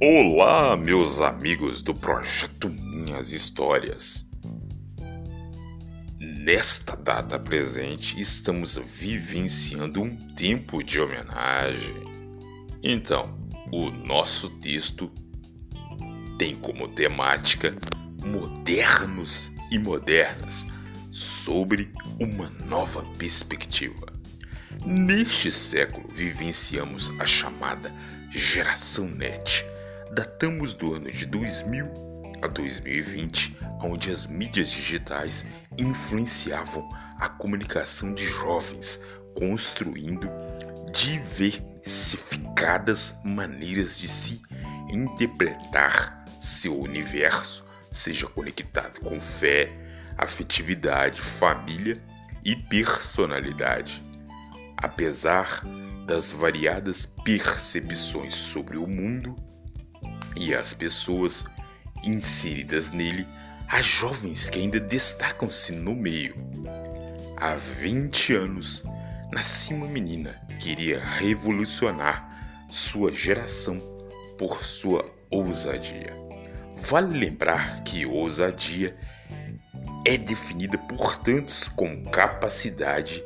Olá, meus amigos do projeto Minhas Histórias. Nesta data presente, estamos vivenciando um tempo de homenagem. Então, o nosso texto tem como temática modernos e modernas sobre uma nova perspectiva. Neste século vivenciamos a chamada geração net. Datamos do ano de 2000 a 2020, onde as mídias digitais influenciavam a comunicação de jovens, construindo diversificadas maneiras de se interpretar seu universo, seja conectado com fé, afetividade, família e personalidade. Apesar das variadas percepções sobre o mundo e as pessoas inseridas nele, há jovens que ainda destacam-se no meio. Há 20 anos, nascia uma menina que iria revolucionar sua geração por sua ousadia. Vale lembrar que ousadia é definida por tantos como capacidade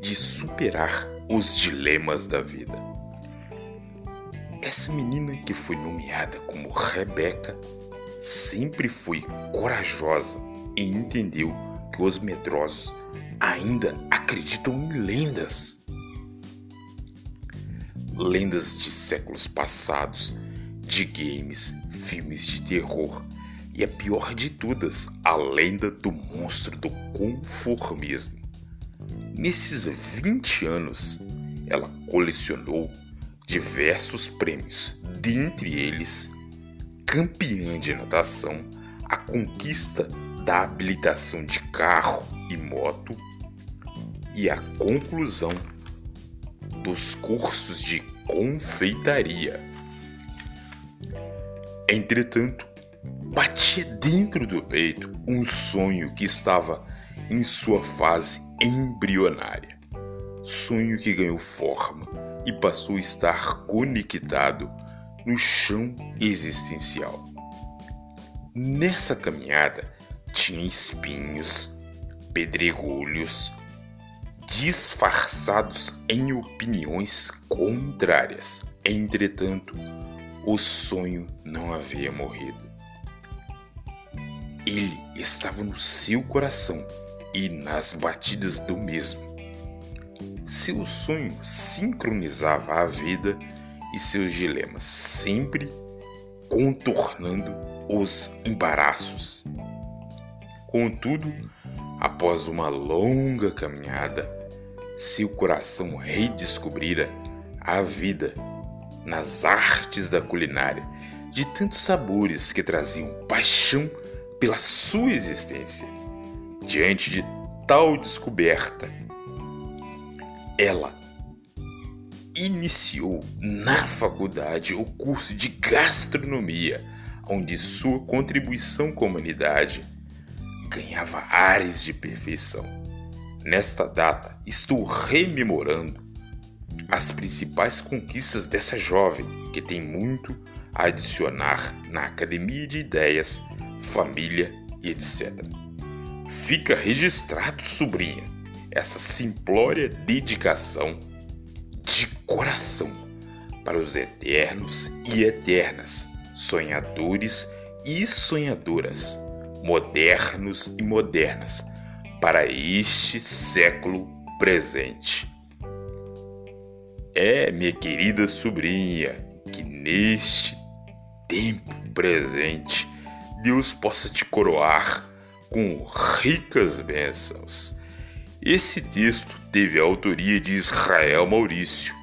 de superar os dilemas da vida. Essa menina que foi nomeada como Rebeca sempre foi corajosa e entendeu que os medrosos ainda acreditam em lendas. Lendas de séculos passados, de games, filmes de terror e a pior de todas, a lenda do monstro do conformismo. Nesses 20 anos, ela colecionou diversos prêmios, dentre eles campeã de natação, a conquista da habilitação de carro e moto e a conclusão dos cursos de confeitaria. Entretanto, batia dentro do peito um sonho que estava em sua fase embrionária. Sonho que ganhou forma e passou a estar conectado no chão existencial. Nessa caminhada tinha espinhos, pedregulhos, disfarçados em opiniões contrárias. Entretanto, o sonho não havia morrido. Ele estava no seu coração e nas batidas do mesmo. Seu sonho sincronizava a vida e seus dilemas, sempre contornando os embaraços. Contudo, após uma longa caminhada, seu coração redescobrira a vida nas artes da culinária, de tantos sabores que traziam paixão pela sua existência. Diante de tal descoberta, ela iniciou na faculdade o curso de gastronomia, onde sua contribuição com a humanidade ganhava ares de perfeição. Nesta data, estou rememorando as principais conquistas dessa jovem que tem muito a adicionar na academia de ideias, família e etc. Fica registrado, sobrinha, essa simplória dedicação de coração para os eternos e eternas, sonhadores e sonhadoras, modernos e modernas, para este século presente. É, minha querida sobrinha, que neste tempo presente Deus possa te coroar com ricas bênçãos esse texto teve a autoria de Israel Maurício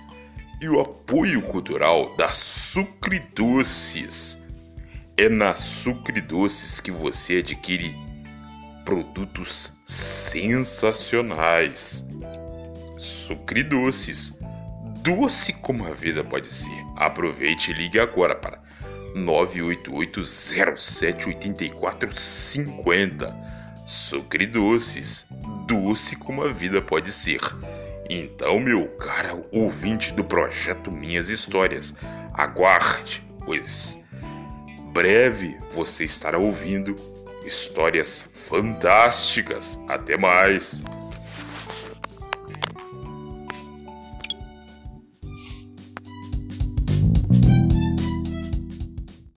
e o apoio cultural da Sucre Doces. É na Sucre Doces que você adquire produtos sensacionais. Sucre Doces, doce como a vida pode ser. Aproveite e ligue agora para 988 07 8450. Sucre Doces doce como a vida pode ser. Então, meu cara ouvinte do projeto Minhas Histórias, aguarde, pois breve você estará ouvindo histórias fantásticas. Até mais!